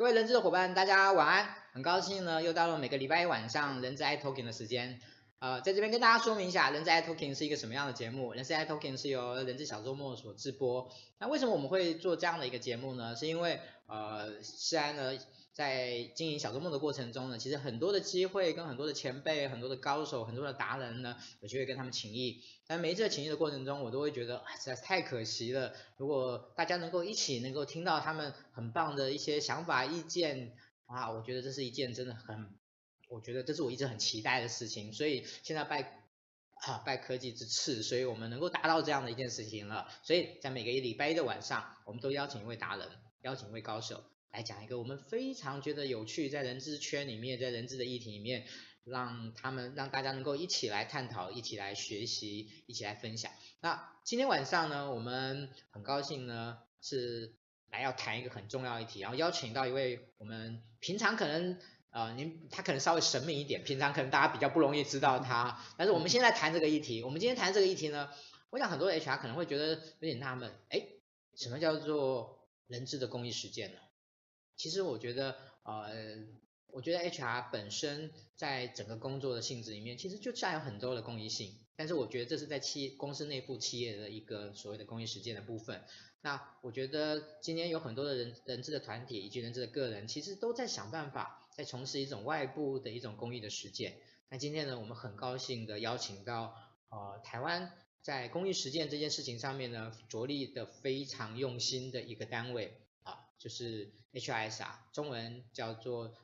各位人资的伙伴，大家晚安。很高兴呢，又到了每个礼拜一晚上人资 i Talking 的时间。呃，在这边跟大家说明一下，人资 i Talking 是一个什么样的节目？人资 i Talking 是由人资小周末所制播。那为什么我们会做这样的一个节目呢？是因为呃，虽然呢。在经营小周末的过程中呢，其实很多的机会跟很多的前辈、很多的高手、很多的达人呢，有机会跟他们请益。但每一次的请益的过程中，我都会觉得实在是太可惜了。如果大家能够一起能够听到他们很棒的一些想法、意见啊，我觉得这是一件真的很，我觉得这是我一直很期待的事情。所以现在拜啊拜科技之赐，所以我们能够达到这样的一件事情了。所以在每个礼拜一的晚上，我们都邀请一位达人，邀请一位高手。来讲一个我们非常觉得有趣，在人资圈里面，在人资的议题里面，让他们让大家能够一起来探讨，一起来学习，一起来分享。那今天晚上呢，我们很高兴呢是来要谈一个很重要议题，然后邀请到一位我们平常可能呃您他可能稍微神秘一点，平常可能大家比较不容易知道他，但是我们现在谈这个议题，我们今天谈这个议题呢，我想很多 HR 可能会觉得有点纳闷，哎，什么叫做人资的公益实践呢？其实我觉得，呃，我觉得 HR 本身在整个工作的性质里面，其实就占有很多的公益性。但是我觉得这是在企公司内部企业的一个所谓的公益实践的部分。那我觉得今天有很多的人人资的团体以及人资的个人，其实都在想办法在从事一种外部的一种公益的实践。那今天呢，我们很高兴的邀请到，呃，台湾在公益实践这件事情上面呢，着力的非常用心的一个单位。就是 HISR，中文叫做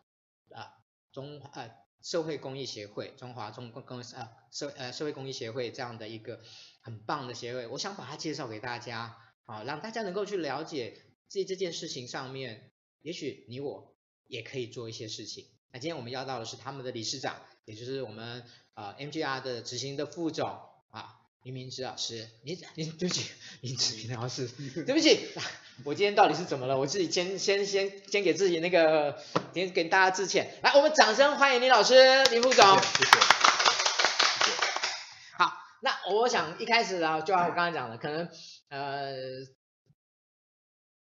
啊中呃社会公益协会，中华中公公啊社呃社会公益协会这样的一个很棒的协会，我想把它介绍给大家，啊让大家能够去了解这这件事情上面，也许你我也可以做一些事情。那今天我们邀到的是他们的理事长，也就是我们啊 MGR 的执行的副总啊林明芝老师，你你对不起，林 志明老师，对不起。我今天到底是怎么了？我自己先先先先给自己那个，先给大家致歉。来，我们掌声欢迎林老师、林副总。好，那我想一开始啊，就像我刚才讲的，可能呃，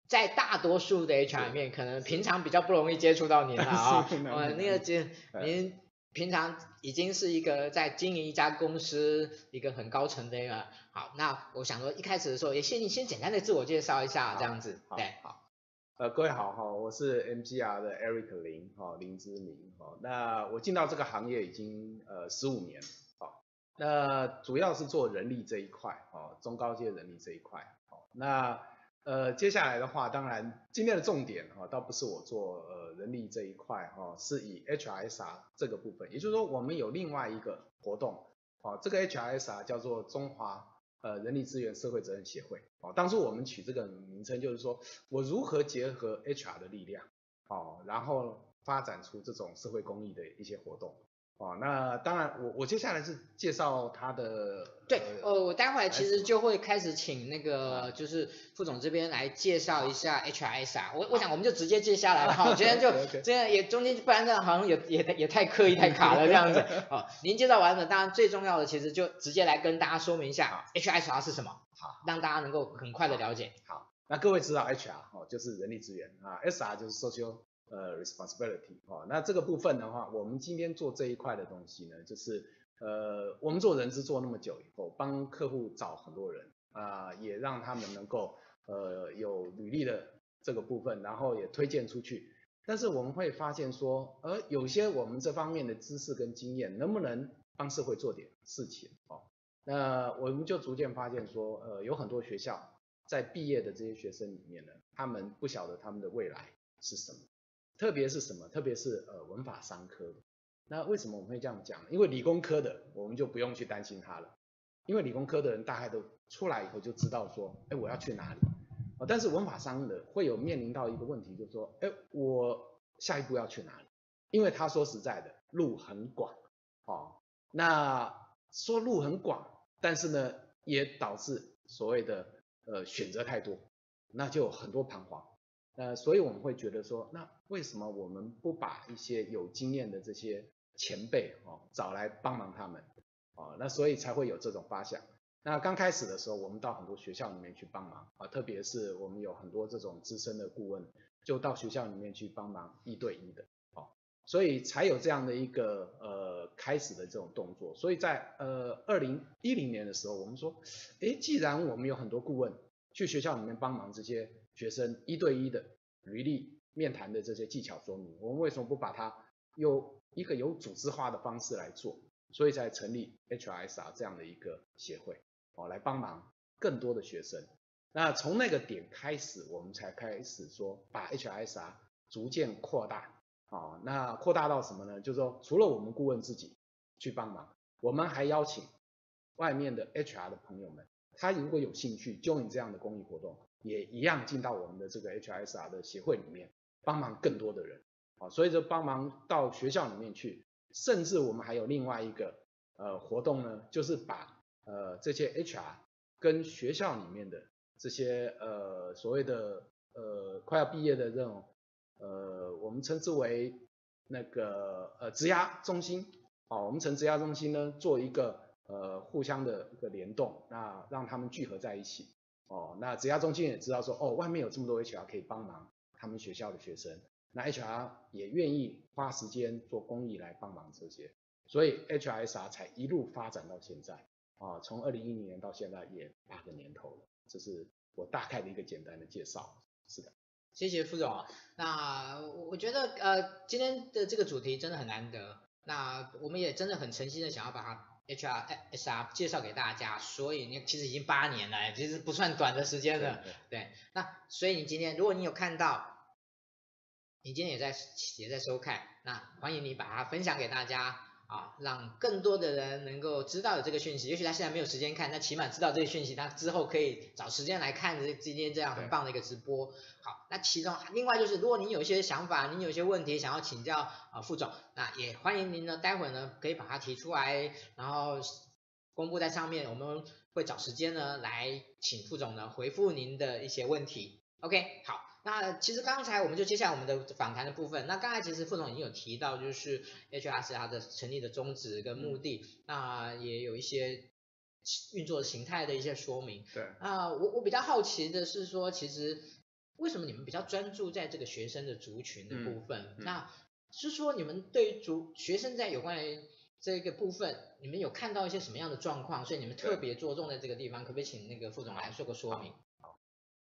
在大多数的 HR 里面，可能平常比较不容易接触到您了 啊。我，那个就您。平常已经是一个在经营一家公司一个很高层的一个好，那我想说一开始的时候也先你先简单的自我介绍一下这样子，对，好，呃各位好哈，我是 MGR 的 Eric 林哈林之明哈，那我进到这个行业已经呃十五年，好，那主要是做人力这一块哦，中高阶人力这一块，好，那。呃，接下来的话，当然今天的重点哈，倒不是我做呃人力这一块哈，是以 HRSR 这个部分，也就是说我们有另外一个活动，啊，这个 HRSR 叫做中华呃人力资源社会责任协会，啊，当初我们取这个名称就是说我如何结合 HR 的力量，啊，然后发展出这种社会公益的一些活动。哦，那当然我，我我接下来是介绍他的。对，呃，我待会其实就会开始请那个就是副总这边来介绍一下 HRSR。我我想我们就直接接下来了哈，我觉得就这样也中间不然这样好像也也也太刻意太卡了这样子。好，您介绍完了，当然最重要的其实就直接来跟大家说明一下 HRSR 是什么，好，让大家能够很快的了解。好，那各位知道 HR 哦就是人力资源啊，SR 就是 social。呃，responsibility 哦，那这个部分的话，我们今天做这一块的东西呢，就是呃，我们做人资做那么久以后，帮客户找很多人啊、也让他们能够呃有履历的这个部分，然后也推荐出去。但是我们会发现说，呃，有些我们这方面的知识跟经验，能不能帮社会做点事情哦？那我们就逐渐发现说，呃，有很多学校在毕业的这些学生里面呢，他们不晓得他们的未来是什么。特别是什么？特别是呃文法商科。那为什么我们会这样讲？因为理工科的我们就不用去担心他了，因为理工科的人大概都出来以后就知道说，哎，我要去哪里。哦，但是文法商的会有面临到一个问题，就是说，哎，我下一步要去哪里？因为他说实在的，路很广。哦，那说路很广，但是呢，也导致所谓的呃选择太多，那就很多彷徨。呃，所以我们会觉得说，那为什么我们不把一些有经验的这些前辈哦找来帮忙他们？哦，那所以才会有这种发想。那刚开始的时候，我们到很多学校里面去帮忙啊，特别是我们有很多这种资深的顾问就到学校里面去帮忙一对一的，哦，所以才有这样的一个呃开始的这种动作。所以在呃二零一零年的时候，我们说，诶，既然我们有很多顾问去学校里面帮忙这些学生一对一的履历面谈的这些技巧说明，我们为什么不把它用一个有组织化的方式来做？所以才成立 HRSR 这样的一个协会，哦，来帮忙更多的学生。那从那个点开始，我们才开始说把 HRSR 逐渐扩大，啊，那扩大到什么呢？就是说，除了我们顾问自己去帮忙，我们还邀请外面的 HR 的朋友们，他如果有兴趣 join 这样的公益活动，也一样进到我们的这个 HRSR 的协会里面，帮忙更多的人，啊，所以就帮忙到学校里面去。甚至我们还有另外一个呃活动呢，就是把呃这些 HR 跟学校里面的这些呃所谓的呃快要毕业的这种呃我们称之为那个呃职涯中心啊，我们称职涯中心呢做一个呃互相的一个联动，那让他们聚合在一起哦，那职涯中心也知道说哦外面有这么多 HR 可以帮忙他们学校的学生。那 HR 也愿意花时间做公益来帮忙这些，所以 HRSR 才一路发展到现在啊，从二零一零年到现在也八个年头了，这是我大概的一个简单的介绍。是的，谢谢副总。那我觉得呃今天的这个主题真的很难得，那我们也真的很诚心的想要把它 HRSR 介绍给大家，所以你其实已经八年了，其实不算短的时间了。对，对，对，那所以你今天如果你有看到。你今天也在也在收看，那欢迎你把它分享给大家啊，让更多的人能够知道有这个讯息。也许他现在没有时间看，那起码知道这个讯息，他之后可以找时间来看这今天这样很棒的一个直播。好，那其中另外就是，如果您有一些想法，您有一些问题想要请教啊副总，那也欢迎您呢，待会呢可以把它提出来，然后公布在上面，我们会找时间呢来请副总呢回复您的一些问题。OK，好。那其实刚才我们就接下来我们的访谈的部分。那刚才其实副总已经有提到，就是 HRSR 它的成立的宗旨跟目的，嗯、那也有一些运作形态的一些说明。对。啊，我我比较好奇的是说，其实为什么你们比较专注在这个学生的族群的部分？嗯嗯、那是说你们对于族学生在有关于这个部分，你们有看到一些什么样的状况？所以你们特别着重在这个地方，可不可以请那个副总来做个说明？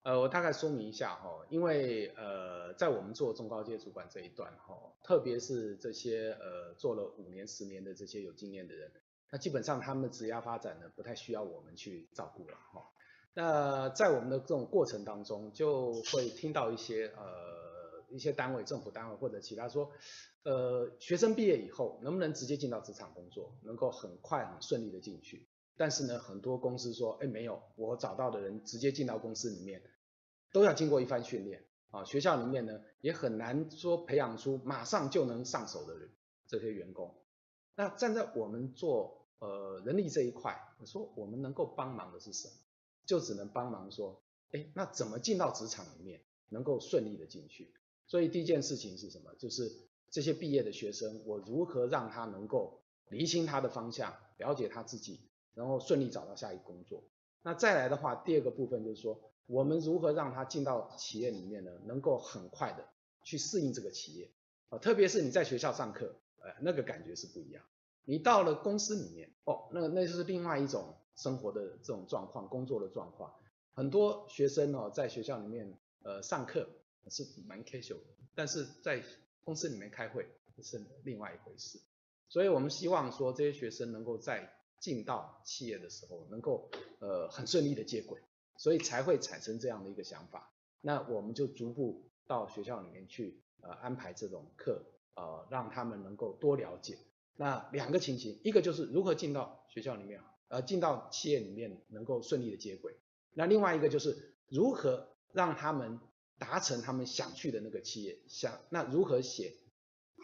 呃，我大概说明一下哈，因为呃，在我们做中高阶主管这一段哈，特别是这些呃做了五年、十年的这些有经验的人，那基本上他们的职业发展呢，不太需要我们去照顾了哈。那在我们的这种过程当中，就会听到一些呃一些单位、政府单位或者其他说，呃，学生毕业以后能不能直接进到职场工作，能够很快很顺利的进去？但是呢，很多公司说，哎，没有，我找到的人直接进到公司里面，都要经过一番训练啊。学校里面呢，也很难说培养出马上就能上手的人，这些员工。那站在我们做呃人力这一块，我说我们能够帮忙的是什么？就只能帮忙说，哎，那怎么进到职场里面，能够顺利的进去？所以第一件事情是什么？就是这些毕业的学生，我如何让他能够厘清他的方向，了解他自己。然后顺利找到下一个工作。那再来的话，第二个部分就是说，我们如何让他进到企业里面呢？能够很快的去适应这个企业啊，特别是你在学校上课，呃，那个感觉是不一样。你到了公司里面，哦，那那就是另外一种生活的这种状况，工作的状况。很多学生哦，在学校里面呃上课是蛮 casual，但是在公司里面开会是另外一回事。所以我们希望说，这些学生能够在进到企业的时候，能够呃很顺利的接轨，所以才会产生这样的一个想法。那我们就逐步到学校里面去呃安排这种课，呃让他们能够多了解。那两个情形，一个就是如何进到学校里面，呃进到企业里面能够顺利的接轨。那另外一个就是如何让他们达成他们想去的那个企业，想那如何写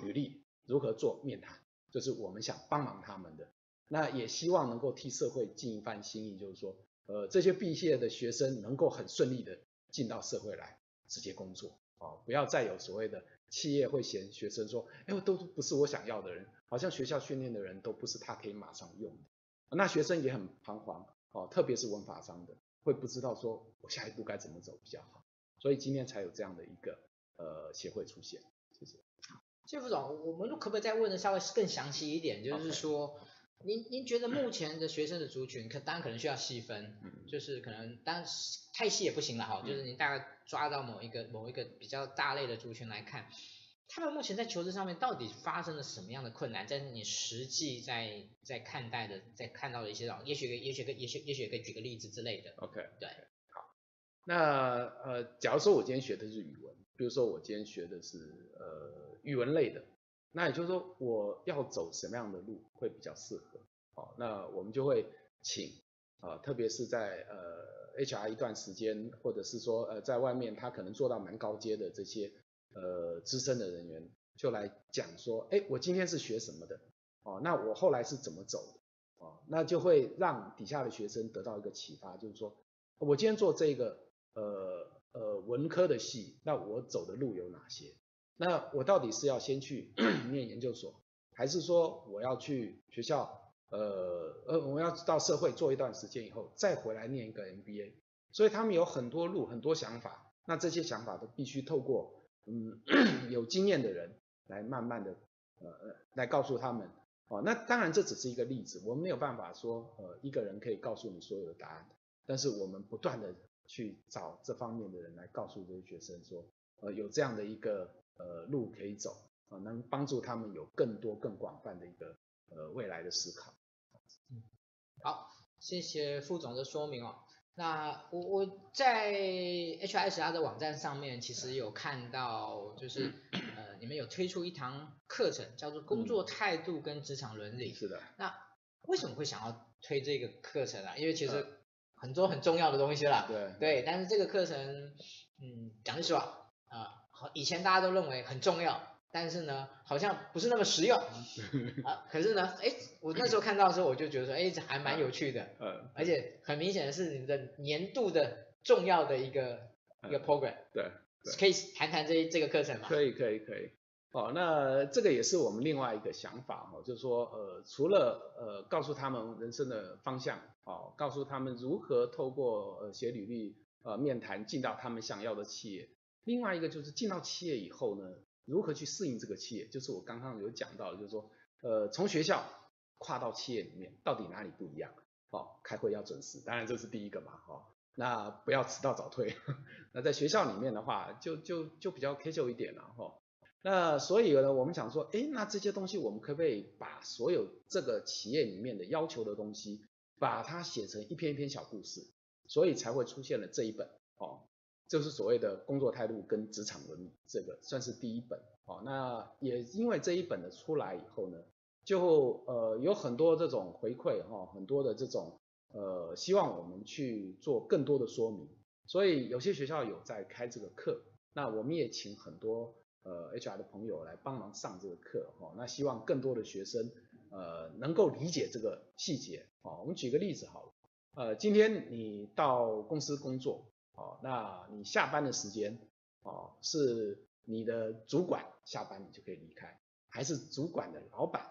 履历，如何做面谈，就是我们想帮忙他们的。那也希望能够替社会尽一番心意，就是说，呃，这些毕业的学生能够很顺利的进到社会来直接工作，啊，不要再有所谓的企业会嫌学生说，哎，都不是我想要的人，好像学校训练的人都不是他可以马上用的，那学生也很彷徨，哦，特别是文法商的，会不知道说我下一步该怎么走比较好，所以今天才有这样的一个呃协会出现。谢谢。谢副总，我们可不可以再问的稍微更详细一点？就是说。您您觉得目前的学生的族群，可当然可能需要细分，嗯、就是可能当然太细也不行了哈，嗯、就是您大概抓到某一个某一个比较大类的族群来看，他们目前在求职上面到底发生了什么样的困难？在你实际在在看待的，在看到的一些，也许也许个也许也许可以举个例子之类的。OK，对，好，那呃，假如说我今天学的是语文，比如说我今天学的是呃语文类的。那也就是说，我要走什么样的路会比较适合？好，那我们就会请啊，特别是在呃 HR 一段时间，或者是说呃在外面他可能做到蛮高阶的这些呃资深的人员，就来讲说，哎，我今天是学什么的？哦，那我后来是怎么走的？哦，那就会让底下的学生得到一个启发，就是说我今天做这个呃呃文科的系，那我走的路有哪些？那我到底是要先去 念研究所，还是说我要去学校，呃呃，我要到社会做一段时间以后，再回来念一个 MBA？所以他们有很多路，很多想法。那这些想法都必须透过嗯 有经验的人来慢慢的呃呃来告诉他们。哦，那当然这只是一个例子，我们没有办法说呃一个人可以告诉你所有的答案。但是我们不断的去找这方面的人来告诉这些学生说，呃有这样的一个。呃，路可以走啊，能帮助他们有更多、更广泛的一个呃未来的思考。嗯，好，谢谢副总的说明哦。那我我在 HRSR 的网站上面其实有看到，就是呃你们有推出一堂课程，叫做工作态度跟职场伦理。嗯、是的。那为什么会想要推这个课程啊？因为其实很多很重要的东西啦。对。对，但是这个课程，嗯，讲句实话啊。好，以前大家都认为很重要，但是呢，好像不是那么实用 啊。可是呢，哎，我那时候看到的时候，我就觉得说，哎，这还蛮有趣的。嗯。而且很明显的是，你的年度的重要的一个、嗯、一个 program。对。可以谈谈这这个课程吗？可以，可以，可以。哦，那这个也是我们另外一个想法哈，就是说，呃，除了呃告诉他们人生的方向，哦，告诉他们如何透过呃写履历、呃面谈进到他们想要的企业。另外一个就是进到企业以后呢，如何去适应这个企业，就是我刚刚有讲到的，就是说，呃，从学校跨到企业里面，到底哪里不一样？哦，开会要准时，当然这是第一个嘛，哦，那不要迟到早退。那在学校里面的话，就就就比较 casual 一点了，哈、那所以呢，我们想说，诶，那这些东西我们可不可以把所有这个企业里面的要求的东西，把它写成一篇一篇小故事，所以才会出现了这一本，哦。就是所谓的工作态度跟职场伦理，这个算是第一本哦。那也因为这一本的出来以后呢，就呃有很多这种回馈哈，很多的这种呃希望我们去做更多的说明。所以有些学校有在开这个课，那我们也请很多呃 HR 的朋友来帮忙上这个课哈。那希望更多的学生呃能够理解这个细节啊。我们举个例子好了，呃，今天你到公司工作。哦，那你下班的时间，哦，是你的主管下班你就可以离开，还是主管的老板，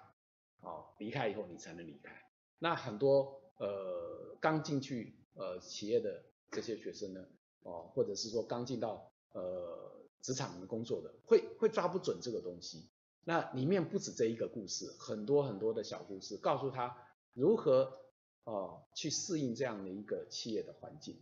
哦，离开以后你才能离开？那很多呃刚进去呃企业的这些学生呢，哦，或者是说刚进到呃职场工作的，会会抓不准这个东西。那里面不止这一个故事，很多很多的小故事，告诉他如何哦去适应这样的一个企业的环境。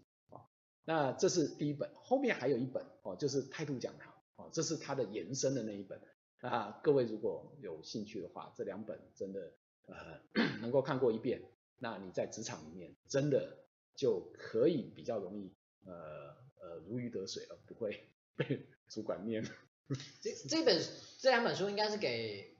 那这是第一本，后面还有一本哦，就是态度讲堂哦，这是它的延伸的那一本。那各位如果有兴趣的话，这两本真的呃 能够看过一遍，那你在职场里面真的就可以比较容易呃呃如鱼得水了，不会 被主管念。这这本这两本书应该是给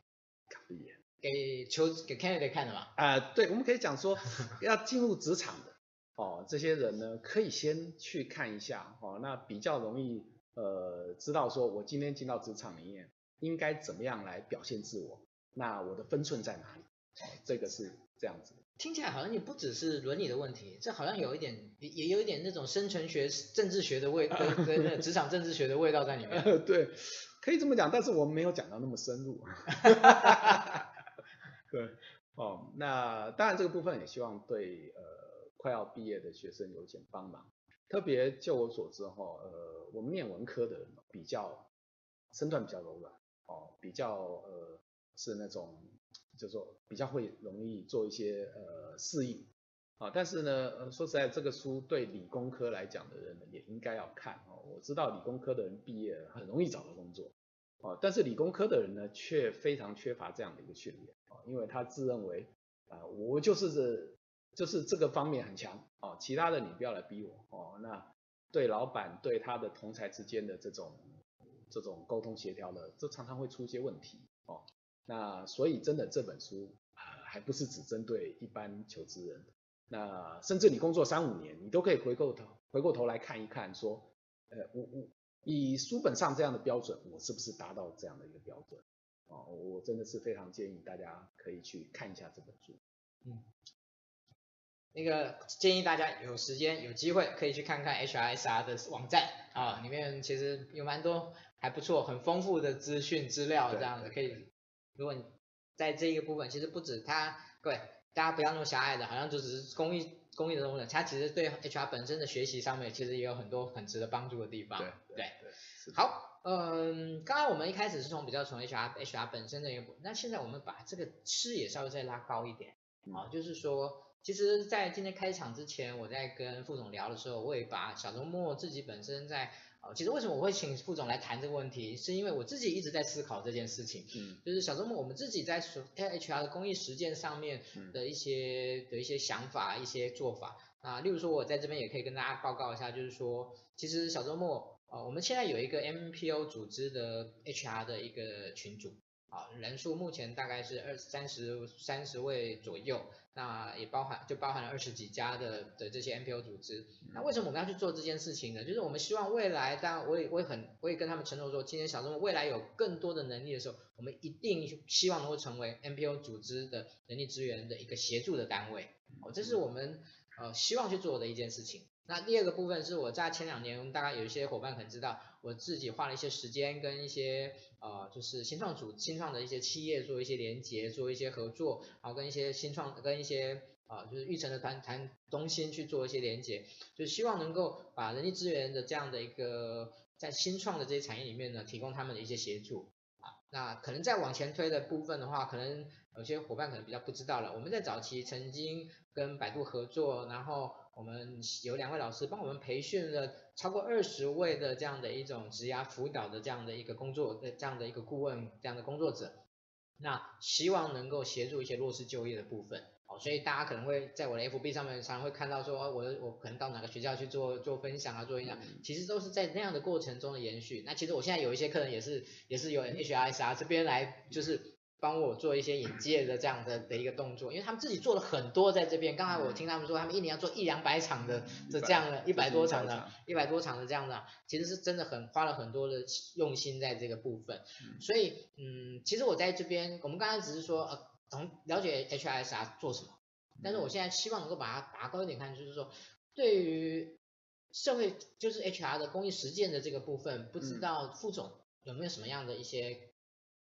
给求给 candidate 看的吧？啊、呃，对，我们可以讲说要进入职场的。哦，这些人呢，可以先去看一下，哦，那比较容易，呃，知道说我今天进到职场里面，应该怎么样来表现自我，那我的分寸在哪里？哦，这个是这样子。听起来好像也不只是伦理的问题，这好像有一点，也也有一点那种生存学、政治学的味，跟跟那职场政治学的味道在里面。对，可以这么讲，但是我们没有讲到那么深入。对，哦，那当然这个部分也希望对，呃。快要毕业的学生有点帮忙，特别就我所知哈，呃，我们念文科的人比较身段比较柔软哦，比较呃是那种就是说比较会容易做一些呃适应啊，但是呢，说实在，这个书对理工科来讲的人也应该要看哦。我知道理工科的人毕业很容易找到工作哦，但是理工科的人呢却非常缺乏这样的一个训练哦，因为他自认为啊、我就是就是这个方面很强哦，其他的你不要来逼我哦，那对老板对他的同才之间的这种。这种沟通协调的，这常常会出一些问题哦。那所以真的这本书啊，还不是只针对一般求职人。那甚至你工作三五年，你都可以回过头回过头来看一看，说，呃，我我以书本上这样的标准，我是不是达到这样的一个标准？哦，我真的是非常建议大家可以去看一下这本书。嗯。那个建议大家有时间有机会可以去看看 HRSR 的网站啊，里面其实有蛮多还不错、很丰富的资讯资料，这样子可以。如果你在这一个部分，其实不止它，各位大家不要那么狭隘的，好像就只是公益公益的东西，它其实对 HR 本身的学习上面，其实也有很多很值得帮助的地方。对对好，嗯，刚刚我们一开始是从比较从 HR HR 本身的一个，那现在我们把这个视野稍微再拉高一点，啊，就是说。其实，在今天开场之前，我在跟副总聊的时候，我也把小周末自己本身在，呃，其实为什么我会请副总来谈这个问题，是因为我自己一直在思考这件事情，嗯，就是小周末我们自己在 HR 的公益实践上面的一些的一些想法、一些做法，啊，例如说我在这边也可以跟大家报告一下，就是说，其实小周末，呃，我们现在有一个 MPO 组织的 HR 的一个群组，啊，人数目前大概是二三十三十位左右。那也包含就包含了二十几家的的这些 NPO 组织。那为什么我们要去做这件事情呢？就是我们希望未来，当然我也我也很我也跟他们承诺说，今天小周末未来有更多的能力的时候，我们一定希望能够成为 NPO 组织的人力资源的一个协助的单位。哦，这是我们呃希望去做的一件事情。那第二个部分是我在前两年，大概有一些伙伴可能知道，我自己花了一些时间跟一些呃，就是新创组、新创的一些企业做一些连接，做一些合作，然后跟一些新创、跟一些呃，就是育成的团团中心去做一些连接，就希望能够把人力资源的这样的一个在新创的这些产业里面呢，提供他们的一些协助啊。那可能再往前推的部分的话，可能有些伙伴可能比较不知道了，我们在早期曾经跟百度合作，然后。我们有两位老师帮我们培训了超过二十位的这样的一种职涯辅导的这样的一个工作的这样的一个顾问这样的工作者，那希望能够协助一些弱势就业的部分，好，所以大家可能会在我的 FB 上面常常会看到说，我我可能到哪个学校去做做分享啊，做一下，其实都是在那样的过程中的延续。那其实我现在有一些客人也是也是有 HRSR 这边来就是。帮我做一些引介的这样的的一个动作，因为他们自己做了很多在这边。刚才我听他们说，他们一年要做一两百场的的这样的，一百多场的，一百多场的这样的，其实是真的很花了很多的用心在这个部分。所以，嗯，其实我在这边，我们刚才只是说，呃，从了解 HRSR 做什么，但是我现在希望能够把它拔高一点看，就是说，对于社会就是 HR 的公益实践的这个部分，不知道副总有没有什么样的一些。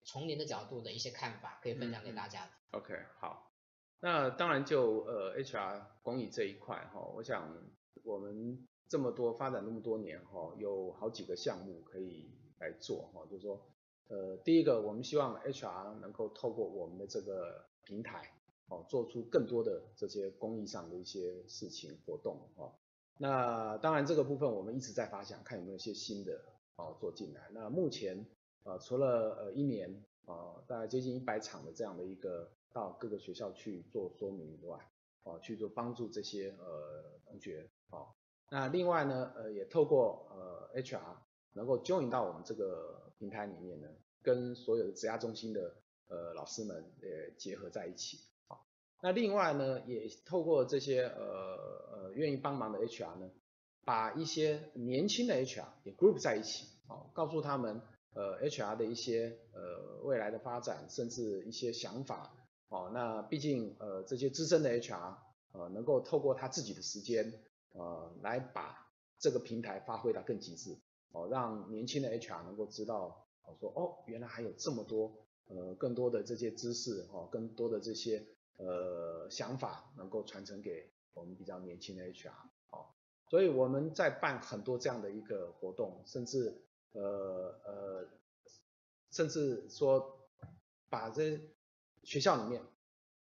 从您的角度的一些看法，可以分享给大家的。OK，好，那当然就呃 HR 公益这一块哈，我想我们这么多发展那么多年哈，有好几个项目可以来做哈，就是说呃第一个我们希望 HR 能够透过我们的这个平台哦，做出更多的这些公益上的一些事情活动哈。那当然这个部分我们一直在发想，看有没有一些新的哦做进来。那目前。呃，除了呃一年呃大概接近一百场的这样的一个到各个学校去做说明以外，哦、呃、去做帮助这些呃同学哦，那另外呢呃也透过呃 HR 能够 join 到我们这个平台里面呢，跟所有的职涯中心的呃老师们也结合在一起啊、那另外呢也透过这些呃呃愿意帮忙的 HR 呢，把一些年轻的 HR 也 group 在一起哦，告诉他们。呃，HR 的一些呃未来的发展，甚至一些想法，哦，那毕竟呃这些资深的 HR，呃能够透过他自己的时间，呃来把这个平台发挥到更极致，哦，让年轻的 HR 能够知道，哦说哦原来还有这么多呃更多的这些知识，哦更多的这些呃想法能够传承给我们比较年轻的 HR，哦，所以我们在办很多这样的一个活动，甚至。呃呃，甚至说把这学校里面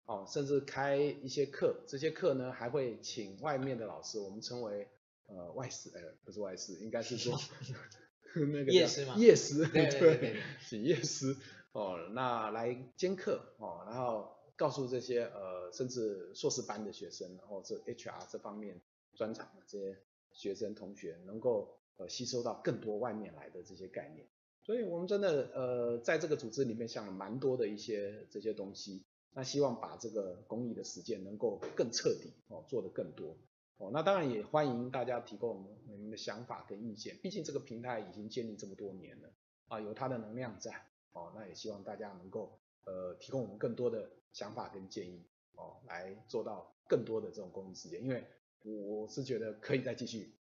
哦，甚至开一些课，这些课呢还会请外面的老师，我们称为呃外师，呃不是外师，应该是说 那个夜师嘛，夜师，对对对，对，请夜师哦，那来兼课哦，然后告诉这些呃甚至硕士班的学生，然后这 HR 这方面专长的这些学生同学，能够呃吸收到更多外面来的这些概念。所以我们真的呃在这个组织里面想了蛮多的一些这些东西，那希望把这个公益的实践能够更彻底哦，做得更多。哦，那当然也欢迎大家提供你们的想法跟意见，毕竟这个平台已经建立这么多年了，啊，有它的能量在，哦，那也希望大家能够呃提供我们更多的想法跟建议，哦，来做到更多的这种公益事件，因为我是觉得可以再继续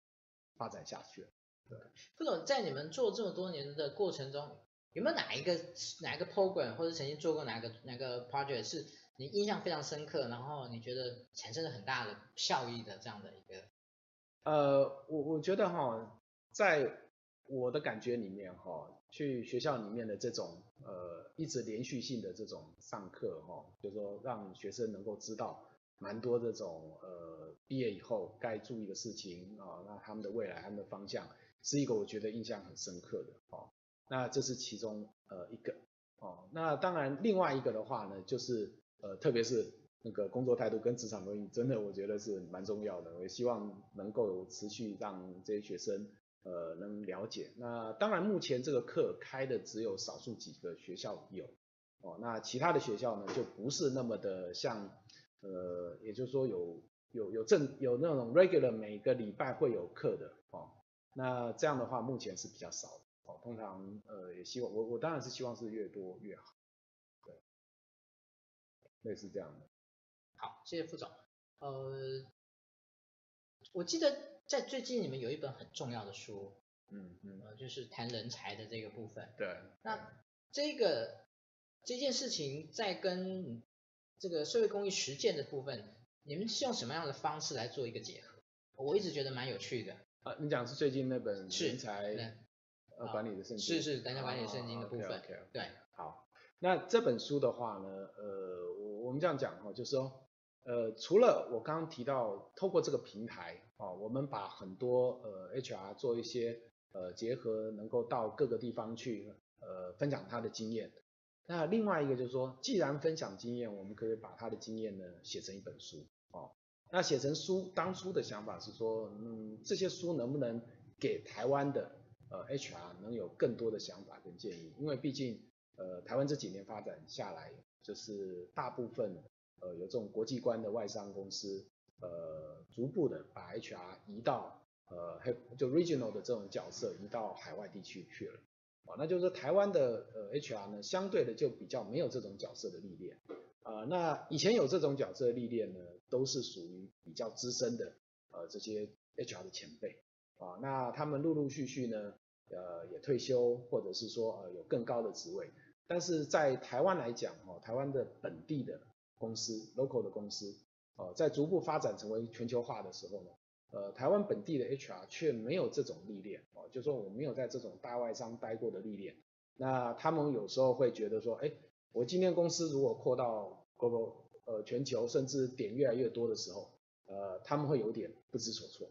发展下去了。对，副总在你们做这么多年的过程中，有没有哪一个哪一个 program 或者曾经做过哪个哪个 project 是？你印象非常深刻，然后你觉得产生了很大的效益的这样的一个，呃，我我觉得哈，在我的感觉里面哈，去学校里面的这种呃一直连续性的这种上课哈，就是说让学生能够知道蛮多这种呃毕业以后该注意的事情啊，那他们的未来他们的方向是一个我觉得印象很深刻的哦，那这是其中呃一个哦，那当然另外一个的话呢就是。呃，特别是那个工作态度跟职场伦理，真的我觉得是蛮重要的。我也希望能够持续让这些学生呃能了解。那当然，目前这个课开的只有少数几个学校有哦，那其他的学校呢就不是那么的像呃，也就是说有有有正有那种 regular 每个礼拜会有课的。那这样的话，目前是比较少的哦。通常呃也希望我我当然是希望是越多越好。对类似这样的。好，谢谢副总。呃，我记得在最近你们有一本很重要的书，嗯嗯，呃，就是谈人才的这个部分。对。那这个这件事情在跟这个社会公益实践的部分，你们是用什么样的方式来做一个结合？我一直觉得蛮有趣的。啊，你讲是最近那本人才呃管理的圣经，是是人才管理圣经的部分。对。好，那这本书的话呢，呃。我们这样讲哈，就是说，呃，除了我刚刚提到，透过这个平台啊，我们把很多呃 HR 做一些呃结合，能够到各个地方去呃分享他的经验。那另外一个就是说，既然分享经验，我们可以把他的经验呢写成一本书哦。那写成书，当初的想法是说，嗯，这些书能不能给台湾的呃 HR 能有更多的想法跟建议？因为毕竟呃台湾这几年发展下来。就是大部分呃有这种国际观的外商公司，呃逐步的把 HR 移到呃就 regional 的这种角色移到海外地区去了，哦，那就是台湾的呃 HR 呢相对的就比较没有这种角色的历练，啊，那以前有这种角色历练呢，都是属于比较资深的呃这些 HR 的前辈，啊，那他们陆陆续续呢呃也退休或者是说呃有更高的职位。但是在台湾来讲，哈，台湾的本地的公司，local 的公司，呃，在逐步发展成为全球化的时候呢，呃，台湾本地的 HR 却没有这种历练，哦，就说我没有在这种大外商待过的历练，那他们有时候会觉得说，哎，我今天公司如果扩到 global，呃，全球，甚至点越来越多的时候，呃，他们会有点不知所措，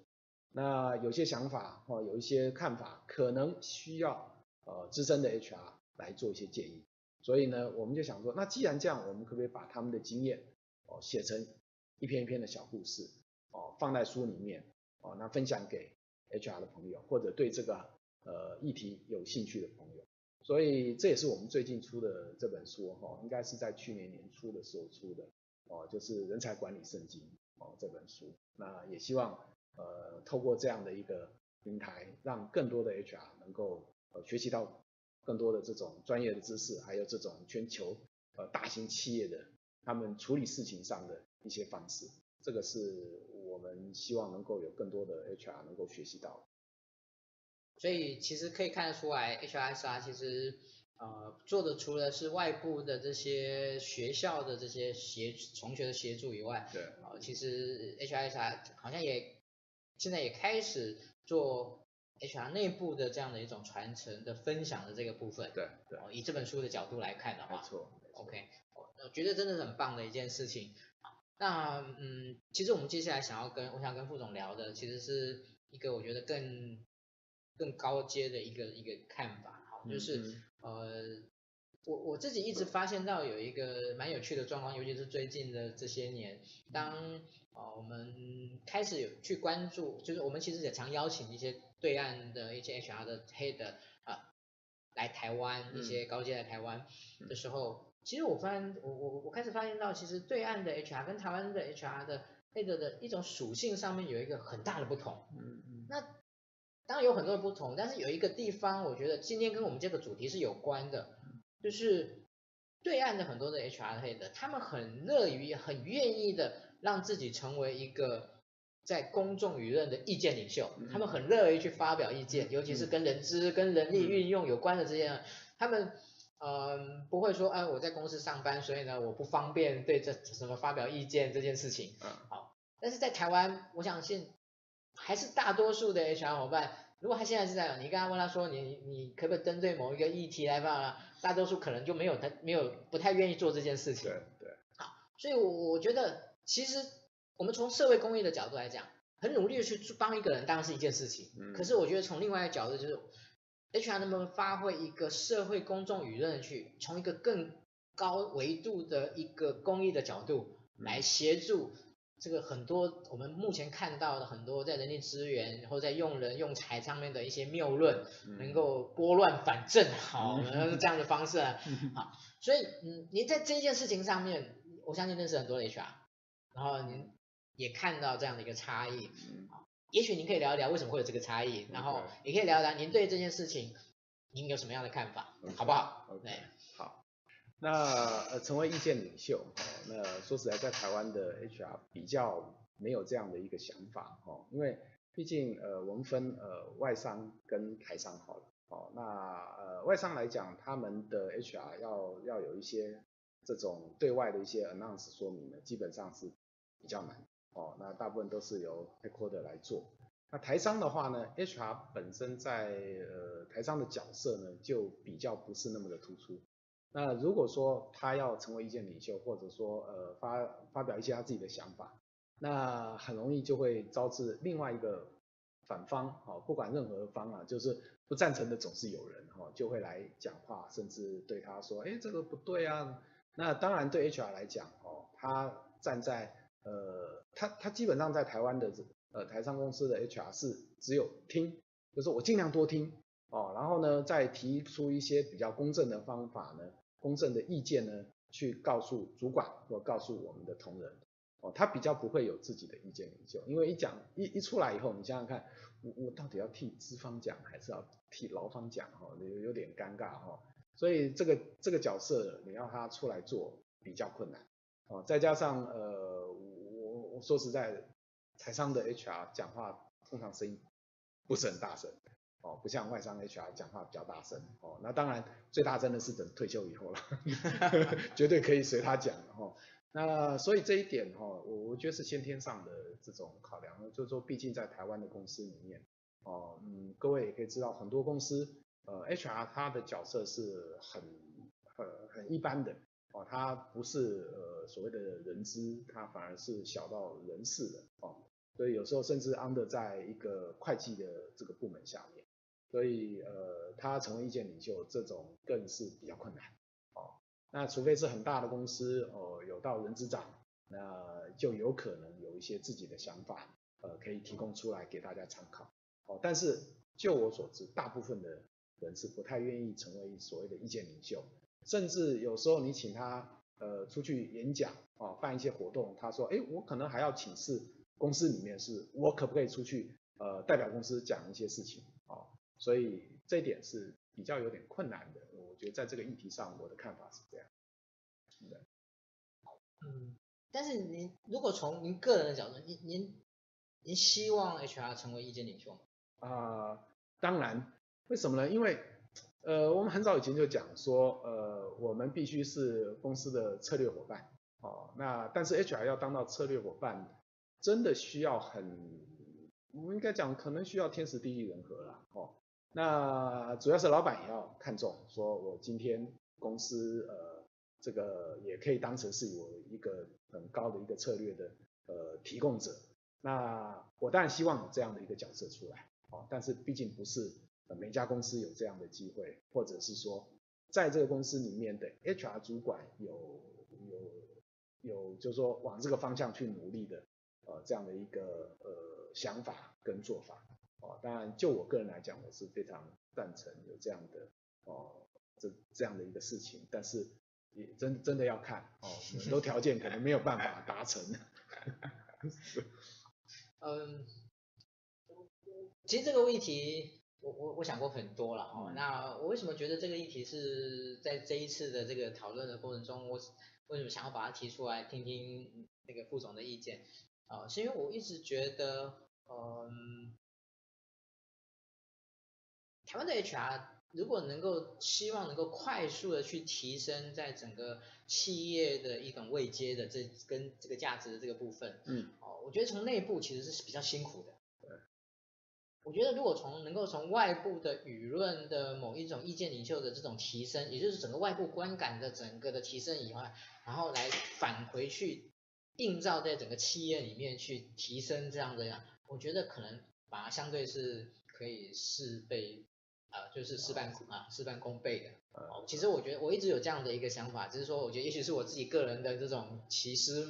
那有些想法，哦，有一些看法，可能需要呃资深的 HR 来做一些建议。所以呢，我们就想说，那既然这样，我们可不可以把他们的经验哦写成一篇一篇的小故事哦，放在书里面哦，那分享给 HR 的朋友或者对这个呃议题有兴趣的朋友。所以这也是我们最近出的这本书哈，应该是在去年年初的时候出的哦，就是人才管理圣经哦这本书。那也希望呃透过这样的一个平台，让更多的 HR 能够呃学习到。更多的这种专业的知识，还有这种全球呃大型企业的他们处理事情上的一些方式，这个是我们希望能够有更多的 HR 能够学习到。所以其实可以看得出来，HRSR 其实呃做的除了是外部的这些学校的这些协同学的协助以外，对，呃，其实 HRSR 好像也现在也开始做。HR 内部的这样的一种传承的分享的这个部分。对对。以这本书的角度来看的话。没错。OK，我觉得真的是很棒的一件事情。那嗯，其实我们接下来想要跟我想跟副总聊的，其实是一个我觉得更更高阶的一个一个看法，好，就是、嗯、呃，我我自己一直发现到有一个蛮有趣的状况，尤其是最近的这些年，当呃我们开始有去关注，就是我们其实也常邀请一些对岸的一些 HR 的 head 啊、呃、来台湾，一些高阶来台湾的时候。其实我发现，我我我开始发现到，其实对岸的 HR 跟台湾的 HR 的 head 的一种属性上面有一个很大的不同。嗯嗯。那当然有很多的不同，但是有一个地方，我觉得今天跟我们这个主题是有关的，就是对岸的很多的 HR head，他们很乐于、很愿意的让自己成为一个在公众舆论的意见领袖，他们很乐于去发表意见，尤其是跟人资、跟人力运用有关的这些，他们。嗯，不会说，哎，我在公司上班，所以呢，我不方便对这什么发表意见这件事情。嗯，好，但是在台湾，我相信还是大多数的 HR 伙伴，如果他现在是这样，你刚刚问他说，你你可不可以针对某一个议题来办啊，大多数可能就没有他没有不太愿意做这件事情。对对。好，所以我我觉得，其实我们从社会公益的角度来讲，很努力的去帮一个人，当然是一件事情。嗯。可是我觉得从另外一个角度就是。HR 能不能发挥一个社会公众舆论去，从一个更高维度的一个公益的角度来协助这个很多我们目前看到的很多在人力资源然后在用人用财上面的一些谬论，能够拨乱反正，好，这样的方式，好，所以嗯，您在这件事情上面，我相信认识很多的 HR，然后您也看到这样的一个差异。也许您可以聊一聊为什么会有这个差异，然后也可以聊一聊您对这件事情，您有什么样的看法好不好？OK。那呃，成为意见领袖，哦，那说实在，在台湾的 HR 比较没有这样的一个想法，哦，因为毕竟呃，我们分呃外商跟台商好了，哦，那呃外商来讲，他们的 HR 要要有一些这种对外的一些 announce 说明呢，基本上是比较难。哦，那大部分都是由 headquarter 来做。那台商的话呢，HR 本身在呃台商的角色呢，就比较不是那么的突出。那如果说他要成为意见领袖，或者说呃发发表一些他自己的想法，那很容易就会招致另外一个反方，哦，不管任何方啊，就是不赞成的总是有人，哈，就会来讲话，甚至对他说，哎，这个不对啊。那当然对 HR 来讲，哦，他站在呃，他他基本上在台湾的呃台商公司的 HR 是只有听，就是我尽量多听哦，然后呢再提出一些比较公正的方法呢，公正的意见呢，去告诉主管或告诉我们的同仁。哦，他比较不会有自己的意见领袖，因为一讲一一出来以后，你想想看，我我到底要替资方讲还是要替劳方讲哈，有有点尴尬哈，所以这个这个角色你要他出来做比较困难。哦，再加上呃。我我说实在的，台商的 HR 讲话通常声音不是很大声，哦，不像外商 HR 讲话比较大声，哦，那当然最大声的是等退休以后了，绝对可以随他讲，哦，那所以这一点，哦，我我觉得是先天上的这种考量，就是说，毕竟在台湾的公司里面，哦，嗯，各位也可以知道，很多公司，呃，HR 他的角色是很很很一般的。哦，他不是呃所谓的人资，他反而是小到人事的哦，所以有时候甚至 under 在一个会计的这个部门下面，所以呃他成为意见领袖这种更是比较困难哦。那除非是很大的公司哦，有到人资长，那就有可能有一些自己的想法，呃可以提供出来给大家参考哦。但是就我所知，大部分的人是不太愿意成为所谓的意见领袖。甚至有时候你请他呃出去演讲啊，办一些活动，他说，哎，我可能还要请示公司里面是，我可不可以出去呃代表公司讲一些事情啊？所以这一点是比较有点困难的。我觉得在这个议题上，我的看法是这样。对。嗯，但是您如果从您个人的角度，您您您希望 HR 成为意见领袖吗？啊、呃，当然。为什么呢？因为呃，我们很早以前就讲说，呃，我们必须是公司的策略伙伴，哦，那但是 HR 要当到策略伙伴，真的需要很我们应该讲可能需要天时地利人和啦，哦，那主要是老板也要看重，说我今天公司呃这个也可以当成是我一个很高的一个策略的呃提供者，那我当然希望有这样的一个角色出来，哦，但是毕竟不是每家公司有这样的机会，或者是说在这个公司里面的 HR 主管有有有就是说往这个方向去努力的呃这样的一个呃。想法跟做法，哦，当然就我个人来讲，我是非常赞成有这样的哦，这这样的一个事情，但是也真真的要看哦，很多条件可能没有办法达成。嗯，其实这个议题我我我想过很多了哦，那我为什么觉得这个议题是在这一次的这个讨论的过程中，我为什么想要把它提出来，听听那个副总的意见？啊，是因为我一直觉得，嗯，台湾的 HR 如果能够希望能够快速的去提升在整个企业的一种位阶的这跟这个价值的这个部分，嗯，哦，我觉得从内部其实是比较辛苦的。对，我觉得如果从能够从外部的舆论的某一种意见领袖的这种提升，也就是整个外部观感的整个的提升以外，然后来返回去。映照在整个企业里面去提升这样的呀，我觉得可能反而相对是可以事倍，呃，就是事半啊事半功倍的。哦，其实我觉得我一直有这样的一个想法，只是说我觉得也许是我自己个人的这种奇思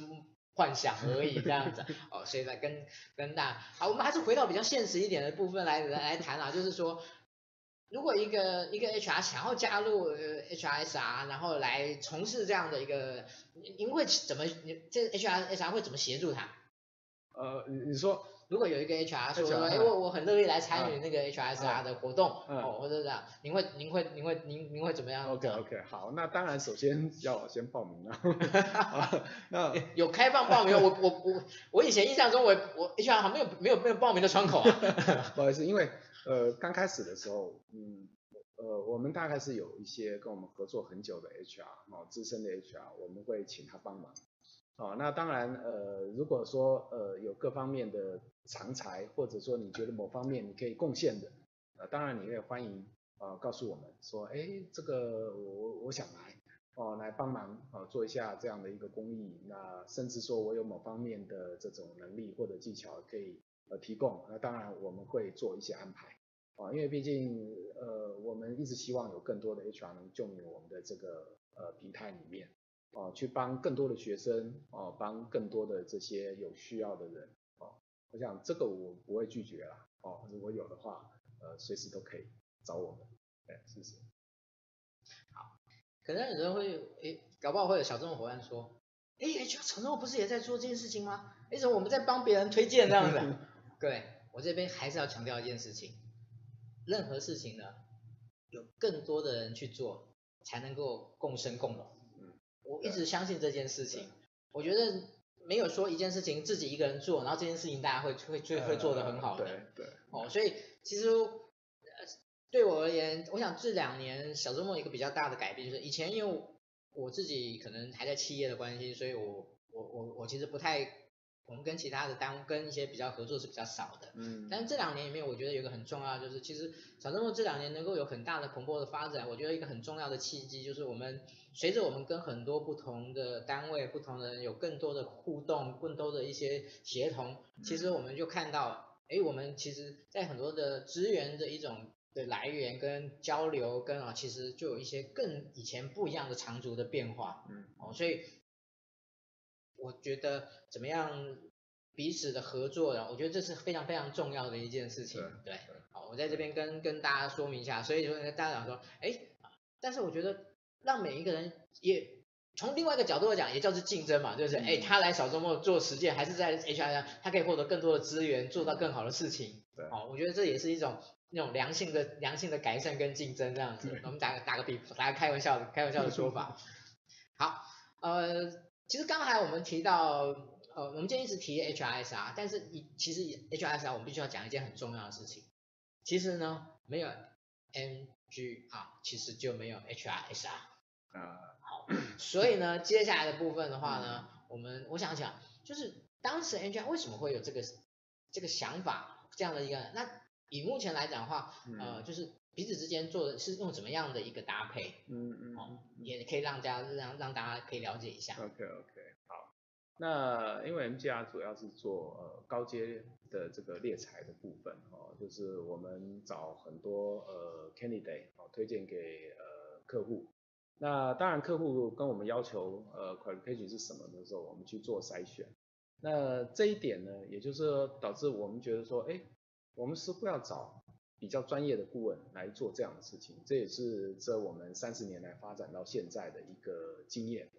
幻想而已这样子。哦，所以呢跟跟大家，好，我们还是回到比较现实一点的部分来来来谈啊，就是说。如果一个一个 HR 想要加入呃 HRSR，然后来从事这样的一个，您会怎么？这 HRSR 会怎么协助他？呃，你你说，如果有一个 HR 说，哎、欸，我我很乐意来参与那个 HRSR 的活动，嗯、哦，或者这样，您会您会您会您您会怎么样？OK OK，好，那当然首先要先报名了。那有开放报名？我我我我以前印象中我我 HR 还没有没有没有报名的窗口啊。不好意思，因为。呃，刚开始的时候，嗯，呃，我们大概是有一些跟我们合作很久的 HR，哦，资深的 HR，我们会请他帮忙，哦，那当然，呃，如果说呃有各方面的长才，或者说你觉得某方面你可以贡献的，呃，当然你也欢迎，呃，告诉我们说，哎，这个我我想来，哦，来帮忙，呃，做一下这样的一个公益，那甚至说我有某方面的这种能力或者技巧可以。呃，提供，那当然我们会做一些安排，啊，因为毕竟呃，我们一直希望有更多的 HR 能进入我们的这个呃平台里面，啊，去帮更多的学生，啊，帮更多的这些有需要的人，我想这个我不会拒绝啦，哦，如果有的话，呃，随时都可以找我们，对，谢谢。好，可能有人会，诶，搞不好会有小众伙伴说，哎，HR 承诺不是也在做这件事情吗？为什么我们在帮别人推荐这样子？各位，我这边还是要强调一件事情，任何事情呢，有更多的人去做，才能够共生共荣。我一直相信这件事情，我觉得没有说一件事情自己一个人做，然后这件事情大家会会会会做得很好的。对对。哦，所以其实呃对我而言，我想这两年小周末一个比较大的改变就是，以前因为我自己可能还在企业的关系，所以我我我我其实不太。我们跟其他的单位跟一些比较合作是比较少的，嗯，但是这两年里面，我觉得有一个很重要，就是其实小众这两年能够有很大的蓬勃的发展，我觉得一个很重要的契机就是我们随着我们跟很多不同的单位、不同的人有更多的互动、更多的一些协同，其实我们就看到，哎，我们其实在很多的资源的一种的来源跟交流跟啊，其实就有一些更以前不一样的长足的变化，嗯，哦，所以。我觉得怎么样彼此的合作然后，我觉得这是非常非常重要的一件事情。对，对好，我在这边跟跟大家说明一下。所以说大家讲说，哎，但是我觉得让每一个人也从另外一个角度来讲，也叫做竞争嘛，就是哎，他来小周末做实践，还是在 HR 上，他可以获得更多的资源，做到更好的事情。对，好，我觉得这也是一种那种良性的良性的改善跟竞争这样子。我们打个打个比，打个开玩笑的开玩笑的说法。好，呃。其实刚才我们提到，呃，我们今天一直提 HRSR，但是其实 HRSR 我们必须要讲一件很重要的事情。其实呢，没有 NGR，其实就没有 HRSR。啊，好，所以呢，接下来的部分的话呢，我们我想讲，就是当时 NGR 为什么会有这个这个想法，这样的一个，那以目前来讲的话，嗯、呃，就是彼此之间做的是用怎么样的一个搭配？嗯嗯，哦，也可以让大家让让大家可以了解一下。OK OK，好，那因为 MGR 主要是做呃高阶的这个猎才的部分哦，就是我们找很多呃 candidate 哦推荐给呃客户。那当然，客户跟我们要求呃 qualification 是什么的时候，我们去做筛选。那这一点呢，也就是说导致我们觉得说，哎，我们是不要找比较专业的顾问来做这样的事情。这也是这我们三十年来发展到现在的一个经验。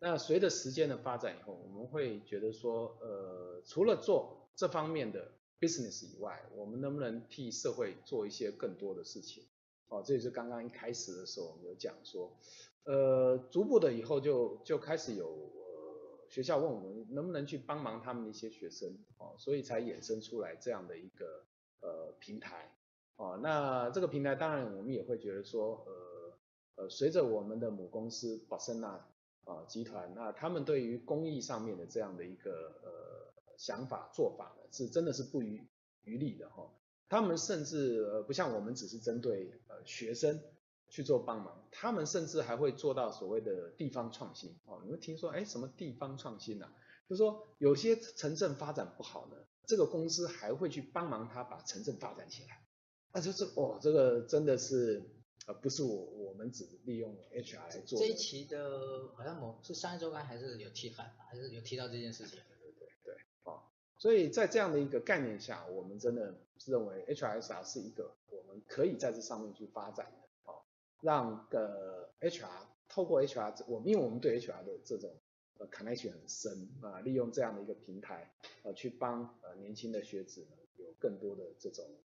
那随着时间的发展以后，我们会觉得说，呃，除了做这方面的 business 以外，我们能不能替社会做一些更多的事情？哦，这也是刚刚一开始的时候我们有讲说，呃，逐步的以后就就开始有呃学校问我们能不能去帮忙他们的一些学生，哦，所以才衍生出来这样的一个呃平台，哦，那这个平台当然我们也会觉得说，呃呃，随着我们的母公司宝盛纳啊集团，那他们对于公益上面的这样的一个呃想法做法呢，是真的是不遗余力的哈。哦他们甚至呃不像我们只是针对呃学生去做帮忙，他们甚至还会做到所谓的地方创新哦。你们听说哎什么地方创新啊？就是说有些城镇发展不好呢，这个公司还会去帮忙他把城镇发展起来。那就是哦，这个真的是呃不是我我们只利用 HR 来做。这一期的好像某是上一周刊还是有提到，还是有提到这件事情。对对对，哦所以在这样的一个概念下，我们真的是认为 HRSR 是一个我们可以在这上面去发展的，哦，让个 HR 透过 HR，我们因为我们对 HR 的这种呃 connection 很深啊，利用这样的一个平台呃去帮呃年轻的学子呢有更多的这种呃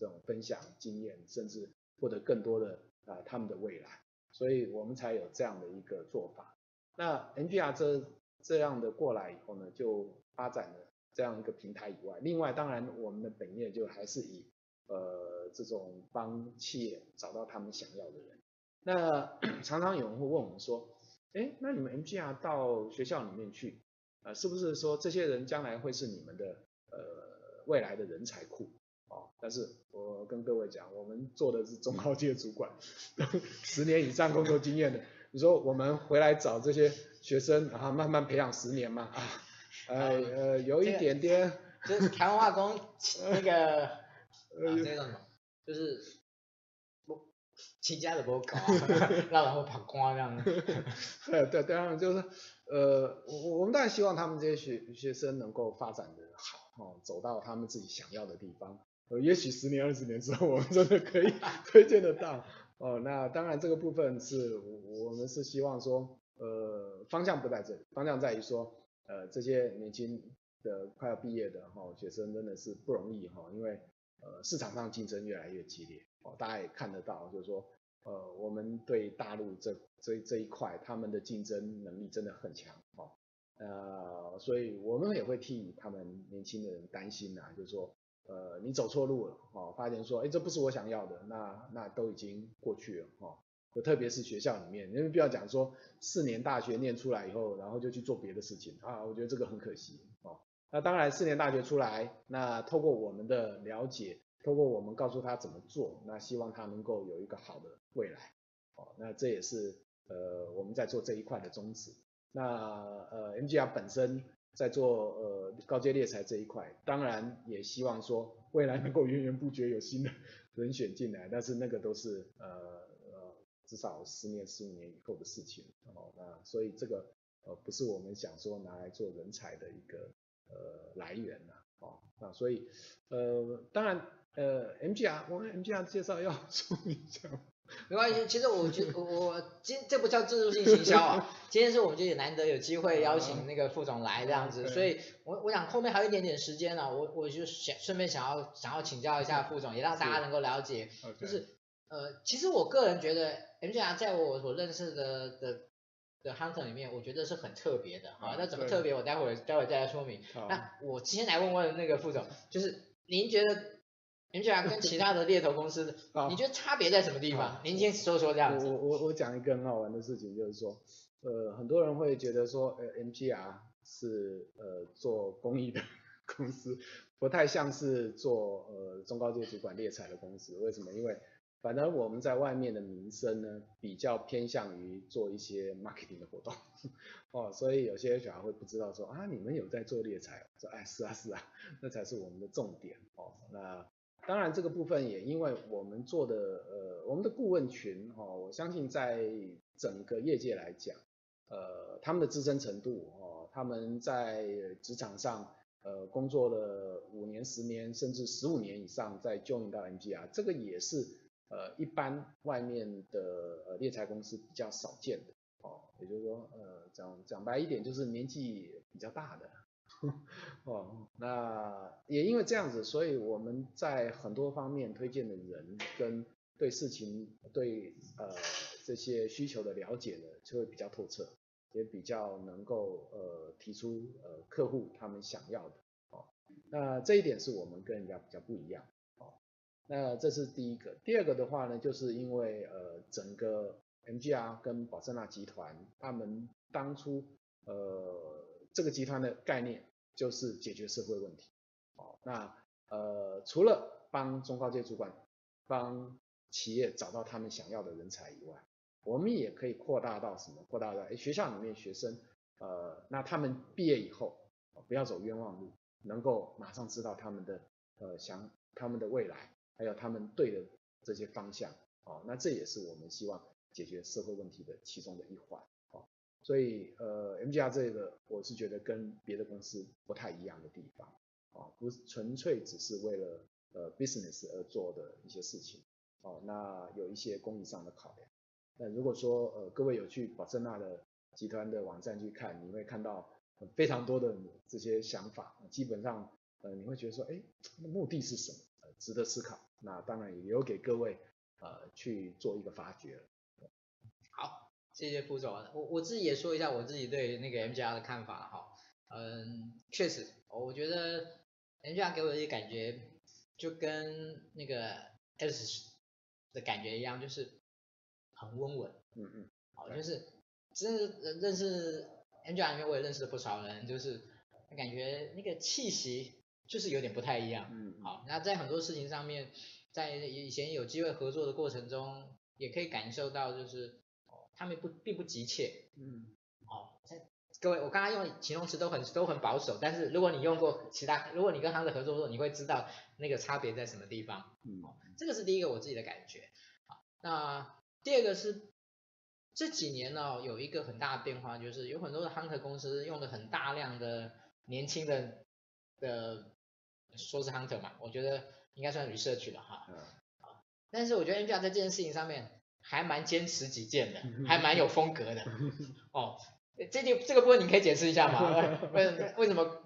这种分享经验，甚至获得更多的啊、他们的未来，所以我们才有这样的一个做法。那 MGR 这这样的过来以后呢，就发展了。这样一个平台以外，另外当然我们的本业就还是以呃这种帮企业找到他们想要的人。那 常常有人会问我们说，哎，那你们 MGR 到学校里面去，呃，是不是说这些人将来会是你们的呃未来的人才库？哦，但是我跟各位讲，我们做的是中高阶主管，十年以上工作经验的，你说我们回来找这些学生，然后慢慢培养十年嘛啊？呃呃，有一点点，这个、就是台湾化工那个呃，这种就是不亲家的不搞，让人会跑光这样 对，当然就是呃，我我们当然希望他们这些学学生能够发展的好哦，走到他们自己想要的地方。呃，也许十年二十年之后，我们真的可以 推荐得到哦。那当然这个部分是我们是希望说，呃，方向不在这里，方向在于说。呃，这些年轻的快要毕业的哈学生真的是不容易哈，因为呃市场上竞争越来越激烈哦，大家也看得到，就是说呃我们对大陆这这这一块他们的竞争能力真的很强哦，呃所以我们也会替他们年轻的人担心呐，就是说呃你走错路了哦，发现说哎这不是我想要的，那那都已经过去了哈。就特别是学校里面，因为不要讲说四年大学念出来以后，然后就去做别的事情啊，我觉得这个很可惜哦。那当然四年大学出来，那透过我们的了解，透过我们告诉他怎么做，那希望他能够有一个好的未来哦。那这也是呃我们在做这一块的宗旨。那呃 MGR 本身在做呃高阶猎才这一块，当然也希望说未来能够源源不绝有新的人选进来，但是那个都是呃呃。至少十年、十五年以后的事情哦，那所以这个呃不是我们想说拿来做人才的一个呃来源呐，哦，那所以呃当然呃 MGR 我们 MGR 介绍要 说一下，没关系，其实我觉我我今这不叫自助性行销啊，今天是我们就也难得有机会邀请那个副总来这样子，所以我我想后面还有一点点时间呢，我我就想顺便想要想要请教一下副总，也让大家能够了解，就是呃其实我个人觉得。MGR 在我所认识的的的 hunter 里面，我觉得是很特别的啊。那怎么特别？我待会待会再来说明。那我今天来问问那个副总，就是您觉得 MGR 跟其他的猎头公司，你觉得差别在什么地方？您先说说这样子。我我我讲一个很好玩的事情，就是说，呃，很多人会觉得说，呃，MGR 是呃做公益的 公司，不太像是做呃中高阶主管猎才的公司。为什么？因为反正我们在外面的名声呢，比较偏向于做一些 marketing 的活动，哦，所以有些 HR 会不知道说啊，你们有在做猎才？说哎，是啊是啊，那才是我们的重点哦。那当然这个部分也因为我们做的呃我们的顾问群哦，我相信在整个业界来讲，呃他们的资深程度哦，他们在职场上呃工作了五年、十年甚至十五年以上，再 join 到 MGR，这个也是。呃，一般外面的呃猎才公司比较少见的哦，也就是说，呃，讲讲白一点，就是年纪比较大的 哦。那也因为这样子，所以我们在很多方面推荐的人跟对事情对呃这些需求的了解呢，就会比较透彻，也比较能够呃提出呃客户他们想要的哦。那这一点是我们跟人家比较不一样哦。那这是第一个，第二个的话呢，就是因为呃整个 MGR 跟宝盛纳集团，他们当初呃这个集团的概念就是解决社会问题，哦，那呃除了帮中高阶主管帮企业找到他们想要的人才以外，我们也可以扩大到什么？扩大到诶学校里面学生，呃那他们毕业以后不要走冤枉路，能够马上知道他们的呃想他们的未来。还有他们对的这些方向，哦，那这也是我们希望解决社会问题的其中的一环，所以呃，MGR 这个我是觉得跟别的公司不太一样的地方，哦，不是纯粹只是为了呃 business 而做的一些事情，哦，那有一些工艺上的考量。那如果说呃各位有去宝盛纳的集团的网站去看，你会看到非常多的这些想法，基本上呃你会觉得说，哎，目的是什么？值得思考，那当然也留给各位呃去做一个发掘。好，谢谢副总，我我自己也说一下我自己对那个 MGR 的看法哈。嗯，确实，我觉得 MGR 给我的感觉就跟那个 Alice 的感觉一样，就是很温文。嗯嗯。好，就是真的认识 MGR 里面我也认识了不少人，就是感觉那个气息。就是有点不太一样，嗯，好，那在很多事情上面，在以前有机会合作的过程中，也可以感受到，就是哦，他们不并不急切，嗯，好，各位，我刚刚用形容词都很都很保守，但是如果你用过其他，如果你跟他的合作过，你会知道那个差别在什么地方，嗯，这个是第一个我自己的感觉，好，那第二个是这几年呢，有一个很大的变化，就是有很多的 hunter 公司用了很大量的年轻的的。说是 hunter 嘛，我觉得应该算 research 了哈。嗯。但是我觉得 MGR 在这件事情上面还蛮坚持己见的，还蛮有风格的。哦，这件这个部分你可以解释一下吗？为为什么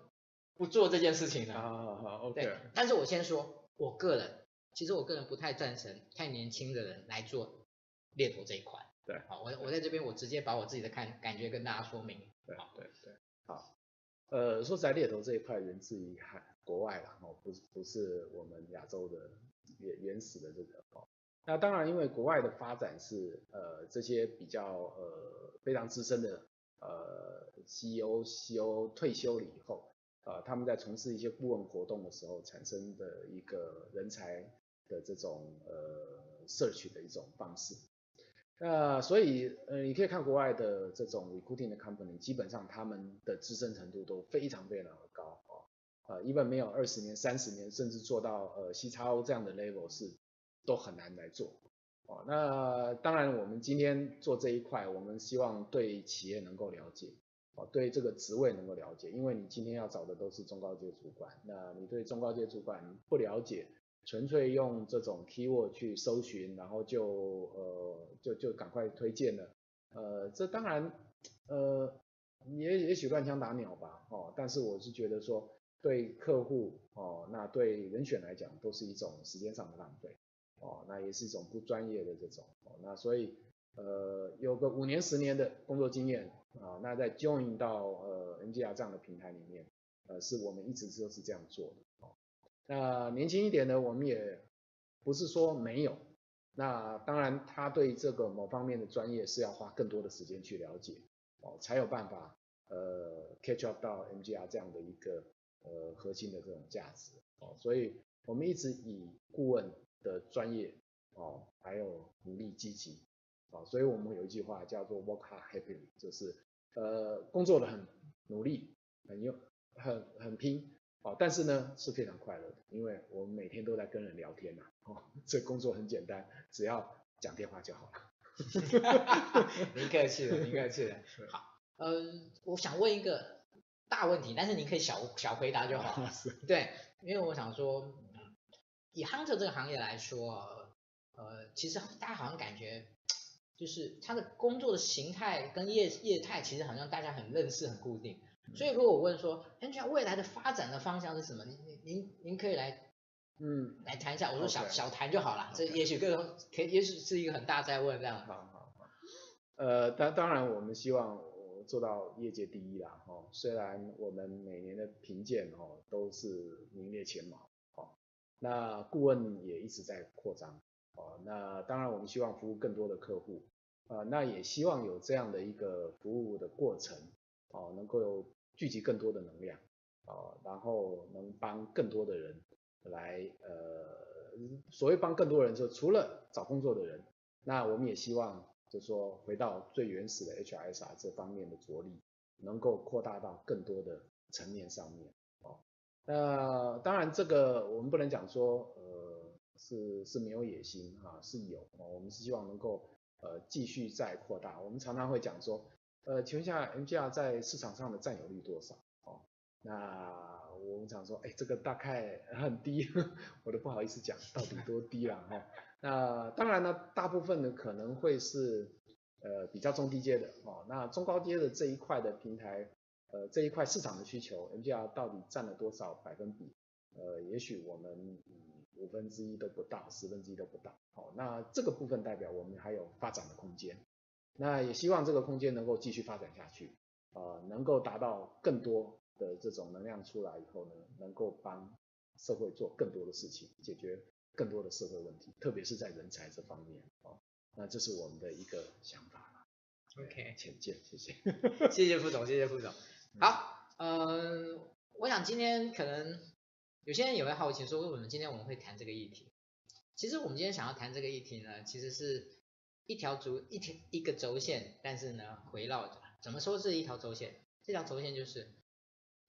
不做这件事情呢？好好好，OK。但是我先说，我个人其实我个人不太赞成太年轻的人来做猎头这一块。对。好，我我在这边我直接把我自己的看感觉跟大家说明。对对对。好。呃，说实在，猎头这一块源自于海。国外啦，哦，不是不是我们亚洲的原原始的这个哦，那当然因为国外的发展是呃这些比较呃非常资深的呃 CEO CEO 退休了以后，呃他们在从事一些顾问活动的时候产生的一个人才的这种呃 search 的一种方式，那所以呃你可以看国外的这种 recruiting 的 company，基本上他们的资深程度都非常非常的高。呃，一般没有二十年、三十年，甚至做到呃 CXO 这样的 level 是都很难来做。哦，那当然我们今天做这一块，我们希望对企业能够了解，哦，对这个职位能够了解，因为你今天要找的都是中高阶主管，那你对中高阶主管不了解，纯粹用这种 keyword 去搜寻，然后就呃就就赶快推荐了，呃，这当然呃也也许乱枪打鸟吧，哦，但是我是觉得说。对客户哦，那对人选来讲都是一种时间上的浪费哦，那也是一种不专业的这种哦，那所以呃有个五年十年的工作经验啊，那在 join 到呃 MGR 这样的平台里面，呃是我们一直都是这样做的哦。那年轻一点的我们也不是说没有，那当然他对这个某方面的专业是要花更多的时间去了解哦，才有办法呃 catch up 到 MGR 这样的一个。呃核心的这种价值哦，所以我们一直以顾问的专业哦，还有努力积极哦，所以我们有一句话叫做 work hard happily，就是呃工作的很努力，很用很很拼哦，但是呢是非常快乐的，因为我们每天都在跟人聊天呐哦，这工作很简单，只要讲电话就好了。您客气了，您客气了。好，呃，我想问一个大问题，但是您可以小小回答就好 了。对，因为我想说，以 Hunter 这个行业来说，呃，其实大家好像感觉，就是他的工作的形态跟业业态，其实好像大家很认识、很固定。所以如果我问说，NGR 未来的发展的方向是什么？您您您您可以来。嗯，来谈一下，我说小小谈就好了这也许更可以，也许是一个很大在问这样。好好好。呃，当当然我们希望做到业界第一啦，哈，虽然我们每年的评鉴哦都是名列前茅，哦，那顾问也一直在扩张，哦，那当然我们希望服务更多的客户，啊，那也希望有这样的一个服务的过程，哦，能够有聚集更多的能量，哦，然后能帮更多的人。来，呃，所谓帮更多人，就除了找工作的人，那我们也希望，就说回到最原始的 HRSR 这方面的着力，能够扩大到更多的层面上面，那当然这个我们不能讲说，呃，是是没有野心啊，是有，哦，我们是希望能够，呃，继续再扩大。我们常常会讲说，呃，请问一下，MGR 在市场上的占有率多少？哦，那。我们常说，哎，这个大概很低，我都不好意思讲到底多低了哈。那当然呢，大部分呢可能会是呃比较中低阶的哦。那中高阶的这一块的平台，呃这一块市场的需求，MGR 到底占了多少百分比？呃，也许我们五分之一都不到，十分之一都不到。好，那这个部分代表我们还有发展的空间。那也希望这个空间能够继续发展下去，啊、呃，能够达到更多。的这种能量出来以后呢，能够帮社会做更多的事情，解决更多的社会问题，特别是在人才这方面哦。那这是我们的一个想法。OK，浅见，谢谢，谢谢副总，谢谢副总。好，呃，我想今天可能有些人也会好奇说，为什么今天我们会谈这个议题？其实我们今天想要谈这个议题呢，其实是一条轴一条一个轴线，但是呢围绕着，怎么说是一条轴线？这条轴线就是。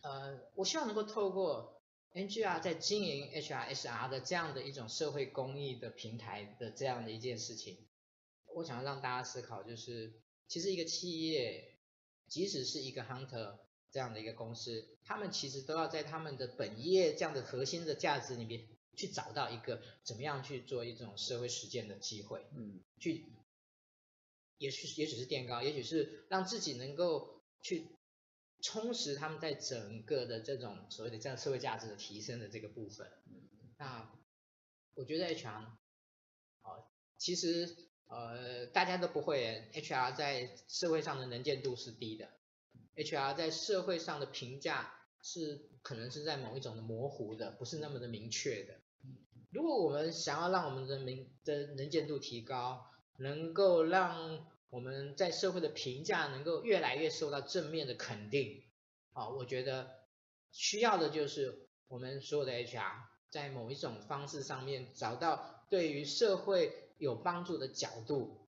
呃，我希望能够透过 NGR 在经营 HRSR 的这样的一种社会公益的平台的这样的一件事情，我想要让大家思考，就是其实一个企业，即使是一个 Hunter 这样的一个公司，他们其实都要在他们的本业这样的核心的价值里面去找到一个怎么样去做一种社会实践的机会，嗯，去，也许也许是垫高，也许是让自己能够去。充实他们在整个的这种所谓的这样社会价值的提升的这个部分。那我觉得 HR，哦，其实呃大家都不会，HR 在社会上的能见度是低的，HR 在社会上的评价是可能是在某一种的模糊的，不是那么的明确的。如果我们想要让我们的名的能见度提高，能够让我们在社会的评价能够越来越受到正面的肯定，啊，我觉得需要的就是我们所有的 HR 在某一种方式上面找到对于社会有帮助的角度，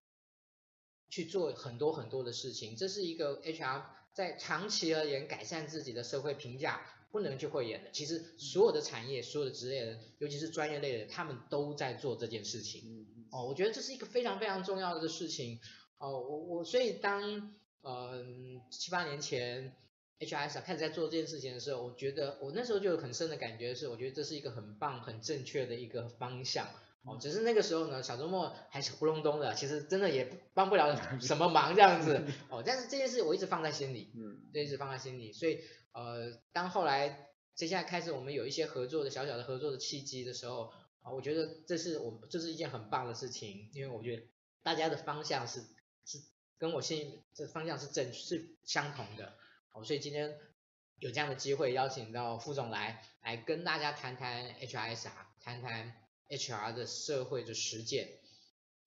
去做很多很多的事情。这是一个 HR 在长期而言改善自己的社会评价不能去讳言的。其实所有的产业、所有的职业人，尤其是专业类的，他们都在做这件事情。哦，我觉得这是一个非常非常重要的事情。哦，我我所以当呃七八年前 HRS 开始在做这件事情的时候，我觉得我那时候就有很深的感觉是，我觉得这是一个很棒、很正确的一个方向。哦，只是那个时候呢，小周末还是糊隆咚的，其实真的也帮不了 什么忙这样子。哦，但是这件事我一直放在心里，嗯，这一直放在心里。所以呃，当后来接下来开始我们有一些合作的小小的合作的契机的时候，啊，我觉得这是我这是一件很棒的事情，因为我觉得大家的方向是。是跟我心这方向是正是相同的，哦，所以今天有这样的机会邀请到副总来，来跟大家谈谈 HRSR，谈谈 HR 的社会的实践，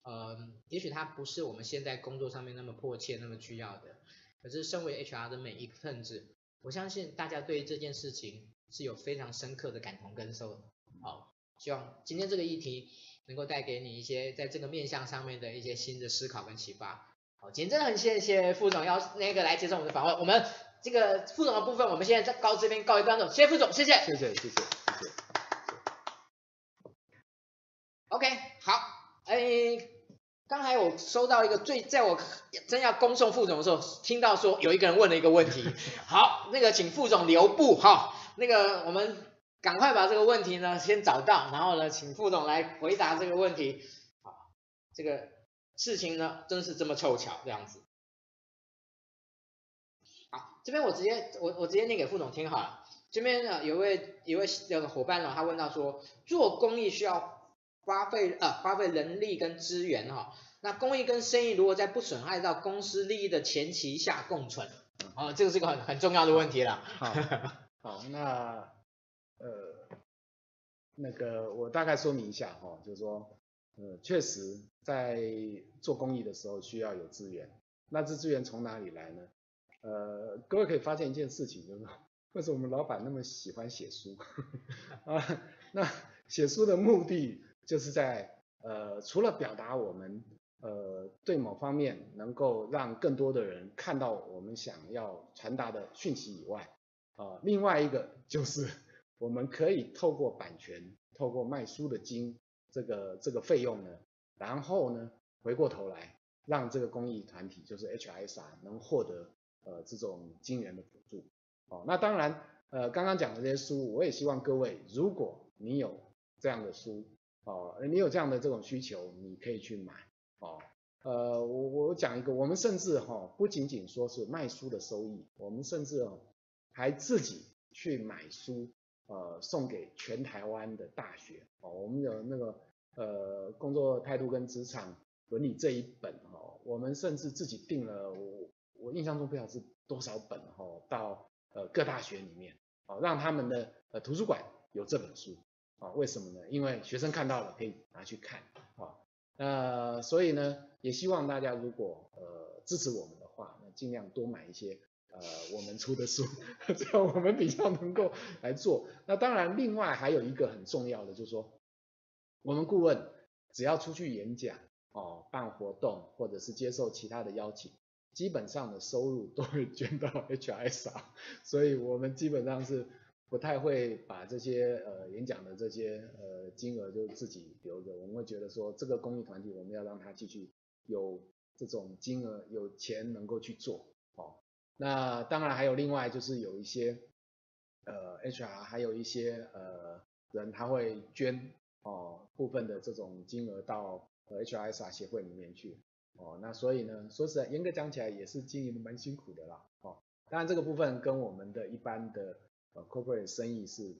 呃，也许它不是我们现在工作上面那么迫切那么需要的，可是身为 HR 的每一个分子，我相信大家对于这件事情是有非常深刻的感同身受的。好，希望今天这个议题能够带给你一些在这个面向上面的一些新的思考跟启发。好，今天真的很谢谢副总要那个来接受我们的访问。我们这个副总的部分，我们现在在告这边告一段落。谢谢副总，谢谢，谢谢，谢谢，谢谢。OK，好，哎。刚才我收到一个最，在我真要恭送副总的时候，听到说有一个人问了一个问题。好，那个请副总留步哈，那个我们赶快把这个问题呢先找到，然后呢请副总来回答这个问题。好，这个事情呢真是这么凑巧这样子。好，这边我直接我我直接念给副总听好了。这边呢有位有位有个伙伴呢，他问到说做公益需要。花费呃花费人力跟资源哈，那公益跟生意如果在不损害到公司利益的前提下共存，哦，这个是一个很很重要的问题了。好，好，那呃那个我大概说明一下哈，就是说呃确实在做公益的时候需要有资源，那这资源从哪里来呢？呃，各位可以发现一件事情，就是为什么我们老板那么喜欢写书 啊？那写书的目的。就是在呃，除了表达我们呃对某方面能够让更多的人看到我们想要传达的讯息以外，呃，另外一个就是 我们可以透过版权，透过卖书的金这个这个费用呢，然后呢回过头来让这个公益团体就是 HRSR 能获得呃这种金源的补助。哦，那当然呃刚刚讲的这些书，我也希望各位，如果你有这样的书。哦，你有这样的这种需求，你可以去买。哦，呃，我我讲一个，我们甚至哈、哦，不仅仅说是卖书的收益，我们甚至哦，还自己去买书，呃，送给全台湾的大学。哦，我们有那个呃工作态度跟职场伦理这一本、哦，我们甚至自己订了，我我印象中不晓得是多少本哈、哦，到呃各大学里面，哦，让他们的呃图书馆有这本书。啊，为什么呢？因为学生看到了可以拿去看，啊，呃，所以呢，也希望大家如果呃支持我们的话，那尽量多买一些呃我们出的书，这样我们比较能够来做。那当然，另外还有一个很重要的就是说，我们顾问只要出去演讲，哦，办活动或者是接受其他的邀请，基本上的收入都会捐到 HRSR，所以我们基本上是。不太会把这些呃演讲的这些呃金额就自己留着，我们会觉得说这个公益团体我们要让它继续有这种金额有钱能够去做哦。那当然还有另外就是有一些呃 HR 还有一些呃人他会捐哦部分的这种金额到 HRSR 协会里面去哦。那所以呢说实在严格讲起来也是经营的蛮辛苦的啦哦。当然这个部分跟我们的一般的呃，corporate 生意是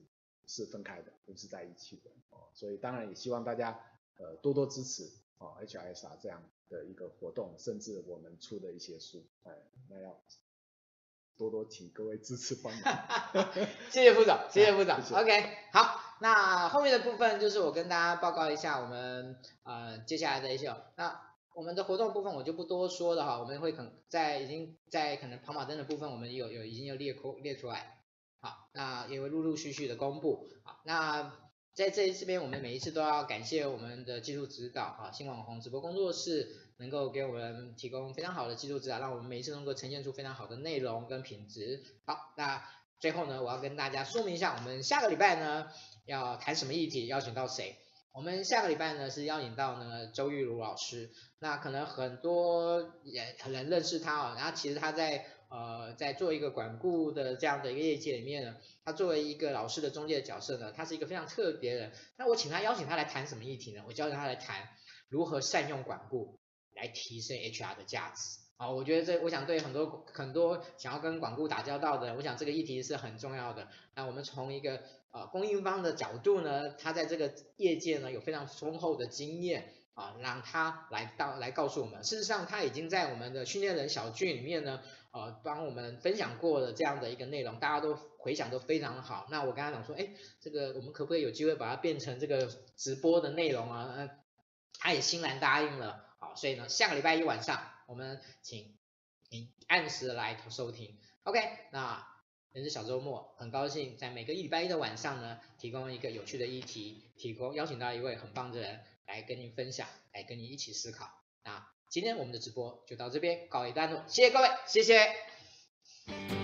是分开的，不是在一起的哦，所以当然也希望大家呃多多支持哦，HRSR 这样的一个活动，甚至我们出的一些书，哎，那要多多请各位支持帮忙。谢谢副总，谢谢副总。谢谢 OK，好，那后面的部分就是我跟大家报告一下我们呃接下来的一些，那我们的活动部分我就不多说了哈，我们会可在已经在可能跑马灯的部分，我们有有已经有列出列出来。那也会陆陆续续的公布。好，那在这这边，我们每一次都要感谢我们的技术指导啊，新网红直播工作室能够给我们提供非常好的技术指导，让我们每一次能够呈现出非常好的内容跟品质。好，那最后呢，我要跟大家说明一下，我们下个礼拜呢要谈什么议题，邀请到谁？我们下个礼拜呢是邀请到呢周玉如老师。那可能很多也可能认识他哦，然后其实他在。呃，在做一个管顾的这样的一个业界里面呢，他作为一个老师的中介的角色呢，他是一个非常特别的。那我请他邀请他来谈什么议题呢？我教他来谈如何善用管顾来提升 HR 的价值。啊，我觉得这，我想对很多很多想要跟管顾打交道的，我想这个议题是很重要的。那我们从一个呃供应方的角度呢，他在这个业界呢有非常丰厚的经验。啊，让他来到来告诉我们，事实上他已经在我们的训练人小聚里面呢，呃，帮我们分享过了这样的一个内容，大家都回想都非常好。那我跟他讲说，哎，这个我们可不可以有机会把它变成这个直播的内容啊？他也欣然答应了。好，所以呢，下个礼拜一晚上我们请您按时来收听。OK，那。人资小周末，很高兴在每个礼拜一的晚上呢，提供一个有趣的议题，提供邀请到一位很棒的人来跟您分享，来跟您一起思考。那今天我们的直播就到这边告一段落，谢谢各位，谢谢。